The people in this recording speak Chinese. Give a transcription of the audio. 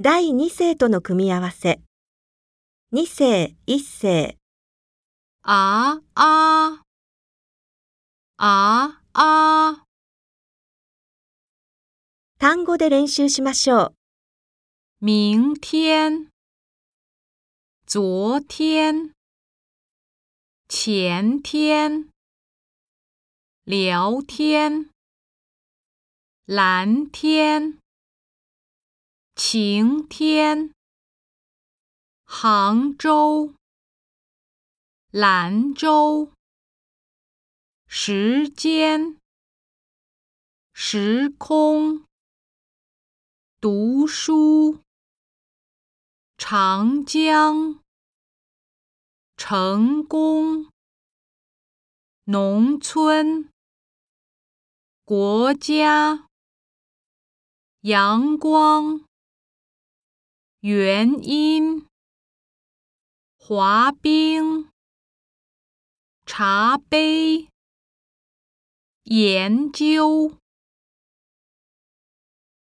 第二世との組み合わせ。二世、一世。あーあー。あーあー。単語で練習しましょう。明天、昨天、前天、聊天、蓝天。晴天，杭州，兰州，时间，时空，读书，长江，成功，农村，国家，阳光。原因，滑冰，茶杯，研究。